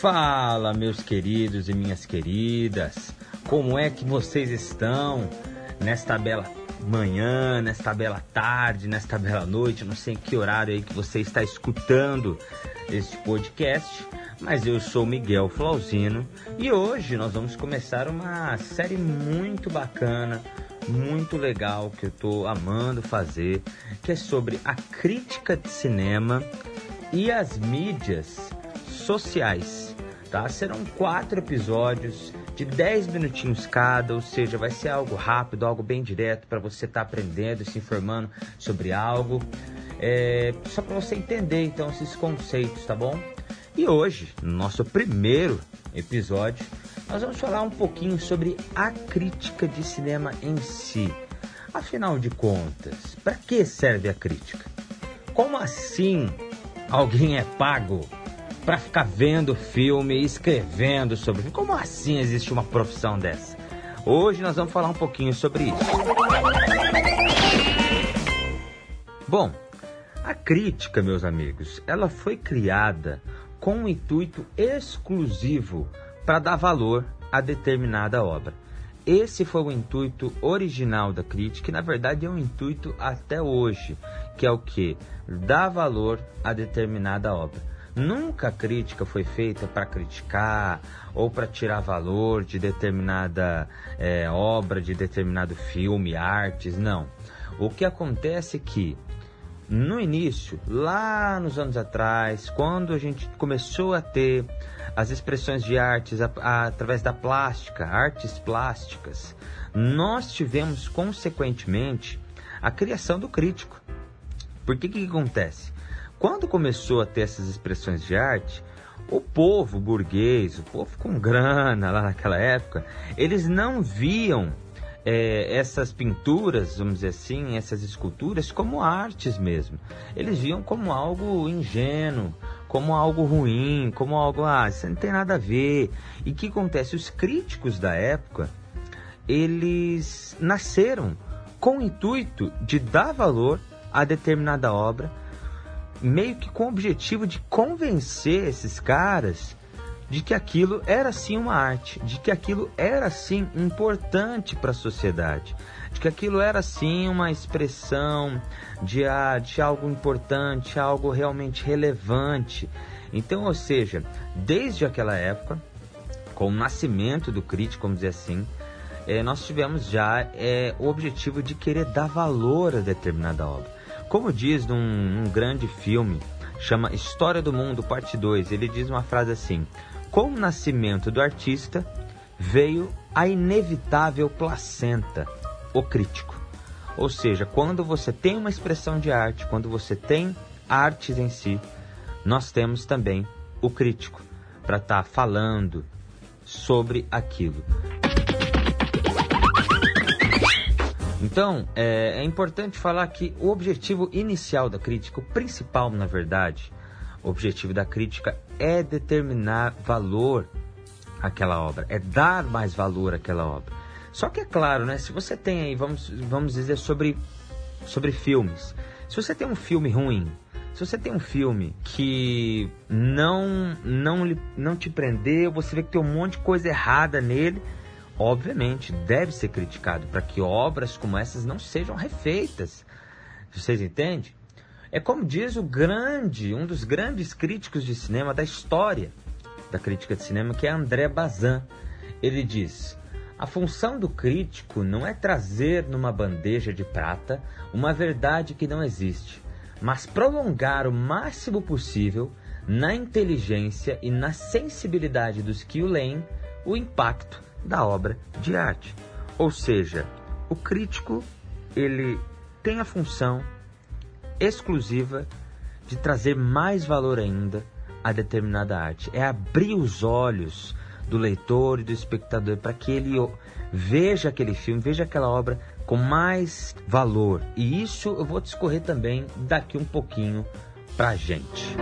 Fala, meus queridos e minhas queridas, como é que vocês estão nesta bela manhã, nesta bela tarde, nesta bela noite? Não sei em que horário aí que você está escutando este podcast, mas eu sou Miguel Flauzino e hoje nós vamos começar uma série muito bacana, muito legal que eu estou amando fazer, que é sobre a crítica de cinema e as mídias sociais. Tá? Serão quatro episódios de 10 minutinhos cada, ou seja, vai ser algo rápido, algo bem direto para você estar tá aprendendo se informando sobre algo. É, só para você entender então esses conceitos, tá bom? E hoje, no nosso primeiro episódio, nós vamos falar um pouquinho sobre a crítica de cinema em si. Afinal de contas, para que serve a crítica? Como assim alguém é pago para ficar vendo filme escrevendo sobre filme. Como assim existe uma profissão dessa? Hoje nós vamos falar um pouquinho sobre isso. Bom, a crítica, meus amigos, ela foi criada com um intuito exclusivo para dar valor a determinada obra. Esse foi o intuito original da crítica, e na verdade é um intuito até hoje, que é o que? Dar valor a determinada obra. Nunca a crítica foi feita para criticar ou para tirar valor de determinada é, obra, de determinado filme, artes, não. O que acontece é que no início, lá nos anos atrás, quando a gente começou a ter as expressões de artes a, a, através da plástica, artes plásticas, nós tivemos consequentemente a criação do crítico. Por que que acontece? Quando começou a ter essas expressões de arte, o povo burguês, o povo com grana lá naquela época, eles não viam é, essas pinturas, vamos dizer assim, essas esculturas como artes mesmo. Eles viam como algo ingênuo, como algo ruim, como algo, ah, isso não tem nada a ver. E o que acontece? Os críticos da época, eles nasceram com o intuito de dar valor a determinada obra meio que com o objetivo de convencer esses caras de que aquilo era sim uma arte, de que aquilo era sim importante para a sociedade, de que aquilo era sim uma expressão de, ah, de algo importante, algo realmente relevante. Então, ou seja, desde aquela época, com o nascimento do crítico, vamos dizer assim, é, nós tivemos já é, o objetivo de querer dar valor a determinada obra. Como diz num, num grande filme, chama História do Mundo, parte 2, ele diz uma frase assim: Com o nascimento do artista veio a inevitável placenta, o crítico. Ou seja, quando você tem uma expressão de arte, quando você tem artes em si, nós temos também o crítico para estar tá falando sobre aquilo. Então, é, é, importante falar que o objetivo inicial da crítica, o principal, na verdade, o objetivo da crítica é determinar valor àquela obra, é dar mais valor àquela obra. Só que é claro, né? Se você tem aí, vamos, vamos dizer sobre, sobre filmes. Se você tem um filme ruim, se você tem um filme que não, não, não te prendeu, você vê que tem um monte de coisa errada nele, obviamente, deve ser criticado para que obras como essas não sejam refeitas. Vocês entendem? É como diz o grande, um dos grandes críticos de cinema da história da crítica de cinema, que é André Bazin. Ele diz: a função do crítico não é trazer numa bandeja de prata uma verdade que não existe, mas prolongar o máximo possível na inteligência e na sensibilidade dos que o leem o impacto da obra de arte. Ou seja, o crítico ele tem a função exclusiva de trazer mais valor ainda a determinada arte. É abrir os olhos do leitor e do espectador para que ele veja aquele filme, veja aquela obra com mais valor. E isso eu vou discorrer também daqui um pouquinho para gente.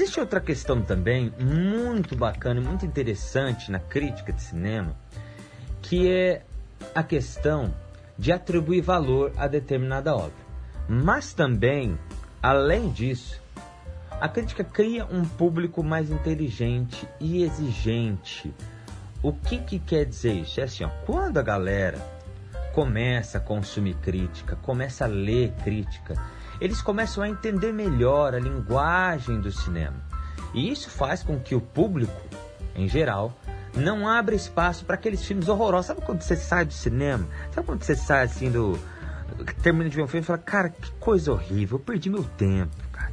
Existe outra questão também muito bacana e muito interessante na crítica de cinema, que é a questão de atribuir valor a determinada obra. Mas também, além disso, a crítica cria um público mais inteligente e exigente. O que, que quer dizer isso? É assim, ó, quando a galera começa a consumir crítica, começa a ler crítica, eles começam a entender melhor a linguagem do cinema. E isso faz com que o público, em geral, não abra espaço para aqueles filmes horrorosos. Sabe quando você sai do cinema? Sabe quando você sai assim do. termina de ver um filme e fala, cara, que coisa horrível, eu perdi meu tempo, cara.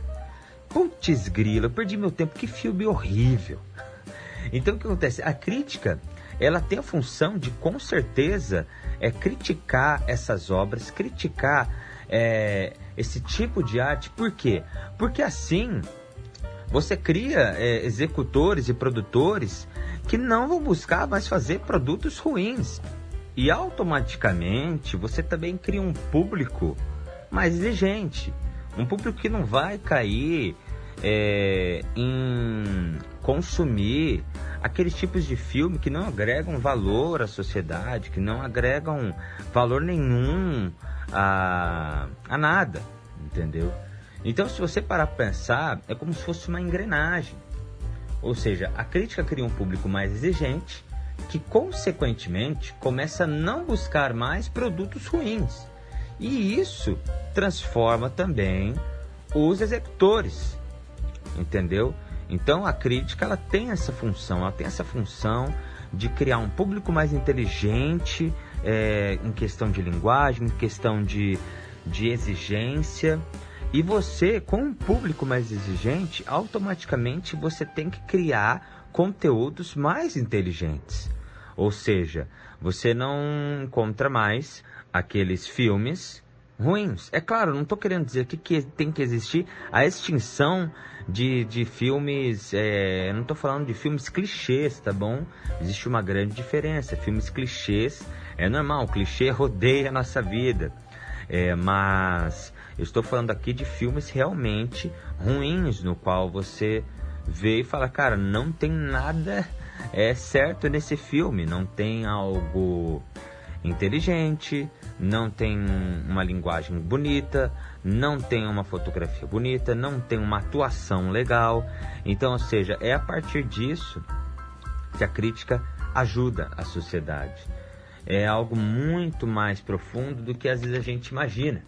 Putz grila, eu perdi meu tempo, que filme horrível. Então o que acontece? A crítica, ela tem a função de, com certeza, é criticar essas obras, criticar é, esse tipo de arte. Por quê? Porque assim você cria é, executores e produtores que não vão buscar mais fazer produtos ruins. E automaticamente você também cria um público mais exigente. Um público que não vai cair é, em consumir aqueles tipos de filme que não agregam valor à sociedade, que não agregam valor nenhum a, a nada, entendeu? Então, se você parar para pensar, é como se fosse uma engrenagem. Ou seja, a crítica cria um público mais exigente, que consequentemente começa a não buscar mais produtos ruins. E isso transforma também os executores, entendeu? Então a crítica ela tem essa função, ela tem essa função de criar um público mais inteligente é, em questão de linguagem, em questão de, de exigência. E você, com um público mais exigente, automaticamente você tem que criar conteúdos mais inteligentes. Ou seja, você não encontra mais aqueles filmes ruins. É claro, não estou querendo dizer que, que tem que existir a extinção de, de filmes. É, não estou falando de filmes clichês, tá bom? Existe uma grande diferença. Filmes clichês é normal, clichê rodeia a nossa vida. É, mas eu estou falando aqui de filmes realmente ruins, no qual você vê e fala, cara, não tem nada é certo nesse filme, não tem algo inteligente, não tem uma linguagem bonita, não tem uma fotografia bonita, não tem uma atuação legal. Então, ou seja, é a partir disso que a crítica ajuda a sociedade. É algo muito mais profundo do que às vezes a gente imagina.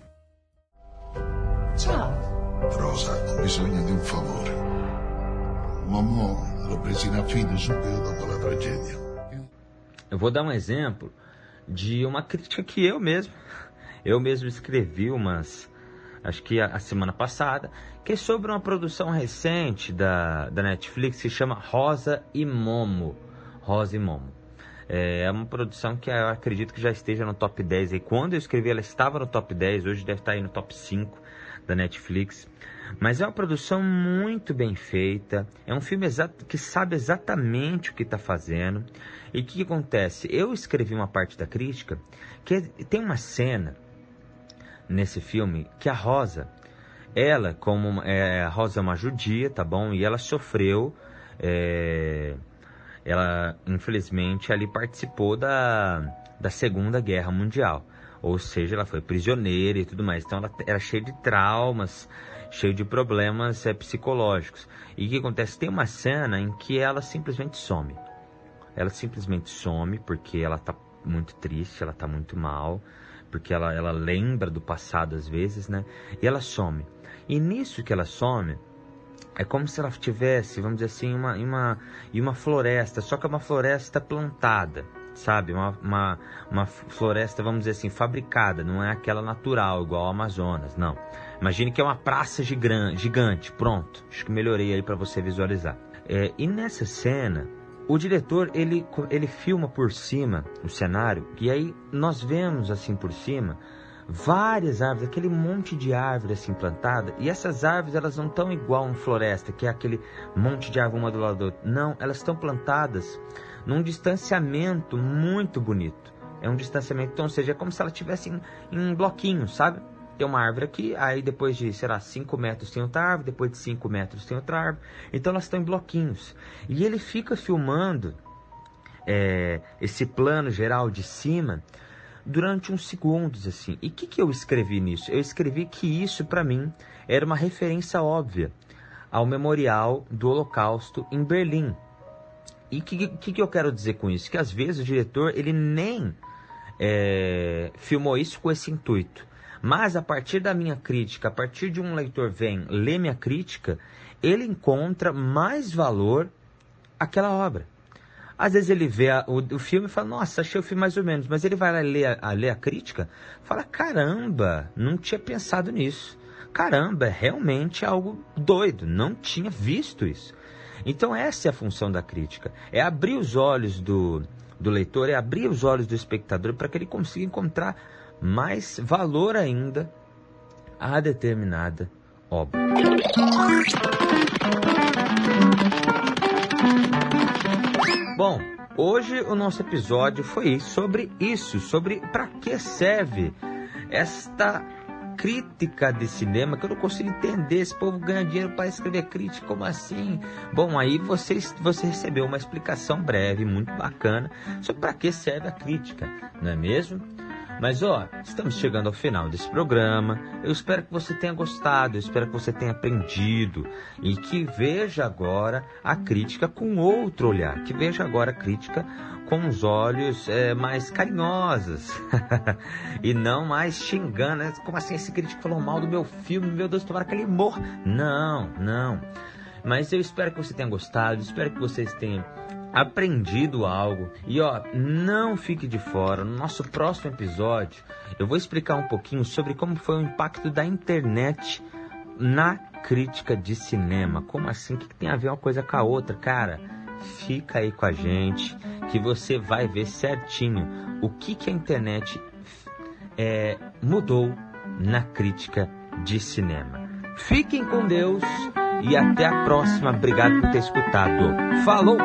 Ciao. Rosa, ho bisogno di un favore. Mamma l'ho preso in affido subito dopo la tragedia. Eu vou dar um exemplo de uma crítica que eu mesmo, eu mesmo escrevi umas, acho que a, a semana passada, que é sobre uma produção recente da, da Netflix que se chama Rosa e Momo. Rosa e Momo. É uma produção que eu acredito que já esteja no top 10. E quando eu escrevi, ela estava no top 10, hoje deve estar aí no top 5 da Netflix. Mas é uma produção muito bem feita. É um filme exato, que sabe exatamente o que está fazendo. E o que, que, acontece? Eu escrevi uma parte da crítica que tem uma cena nesse filme que a Rosa, ela, como é, a Rosa é uma judia, tá bom? E ela sofreu. É, ela, infelizmente, ali participou da, da Segunda Guerra Mundial. Ou seja, ela foi prisioneira e tudo mais. Então ela era cheia de traumas, cheia de problemas é, psicológicos. E o que acontece? Tem uma cena em que ela simplesmente some. Ela simplesmente some porque ela está muito triste, ela está muito mal, porque ela, ela lembra do passado às vezes, né? E ela some. E nisso que ela some, é como se ela tivesse, vamos dizer assim, uma, uma, uma floresta, só que é uma floresta plantada sabe? Uma, uma, uma floresta, vamos dizer assim, fabricada, não é aquela natural, igual ao Amazonas, não. Imagine que é uma praça gigante, pronto. Acho que melhorei aí para você visualizar. É, e nessa cena, o diretor ele, ele filma por cima o cenário e aí nós vemos assim por cima várias árvores, aquele monte de árvore assim plantada, e essas árvores elas não estão igual uma floresta, que é aquele monte de árvore uma do lado do outro. Não, elas estão plantadas num distanciamento muito bonito. É um distanciamento, então, ou seja, é como se ela estivesse em, em bloquinhos, sabe? Tem uma árvore aqui, aí depois de, sei lá, 5 metros tem outra árvore, depois de 5 metros tem outra árvore. Então elas estão em bloquinhos. E ele fica filmando é, esse plano geral de cima durante uns segundos assim. E o que, que eu escrevi nisso? Eu escrevi que isso para mim era uma referência óbvia ao memorial do Holocausto em Berlim. E o que, que, que, eu quero dizer com isso? Que às vezes o diretor ele nem é, filmou isso com esse intuito. Mas a partir da minha crítica, a partir de um leitor vem ler minha crítica, ele encontra mais valor àquela obra. Às vezes ele vê a, o, o, filme e fala, nossa, achei o filme mais ou menos. Mas ele vai lá ler a, a ler a crítica fala, caramba, não tinha pensado nisso. Caramba, é realmente algo doido, não tinha visto isso. Então essa é a função da crítica, é abrir os olhos do, do leitor, é abrir os olhos do espectador para que ele consiga encontrar mais valor ainda a determinada obra. Bom, hoje o nosso episódio foi sobre isso, sobre para que serve esta crítica de cinema que eu não consigo entender. Esse povo ganha dinheiro para escrever crítica, como assim? Bom, aí você, você recebeu uma explicação breve, muito bacana, sobre para que serve a crítica, não é mesmo? Mas ó, estamos chegando ao final desse programa. Eu espero que você tenha gostado, eu espero que você tenha aprendido e que veja agora a crítica com outro olhar, que veja agora a crítica com os olhos é, mais carinhosos e não mais xingando. Né? Como assim esse crítico falou mal do meu filme? Meu Deus, tomara que ele morra. Não, não. Mas eu espero que você tenha gostado, espero que vocês tenham aprendido algo. E ó, não fique de fora. No nosso próximo episódio, eu vou explicar um pouquinho sobre como foi o impacto da internet na crítica de cinema. Como assim? O que tem a ver uma coisa com a outra, cara? Fica aí com a gente que você vai ver certinho o que, que a internet é, mudou na crítica de cinema. Fiquem com Deus e até a próxima. Obrigado por ter escutado. Falou!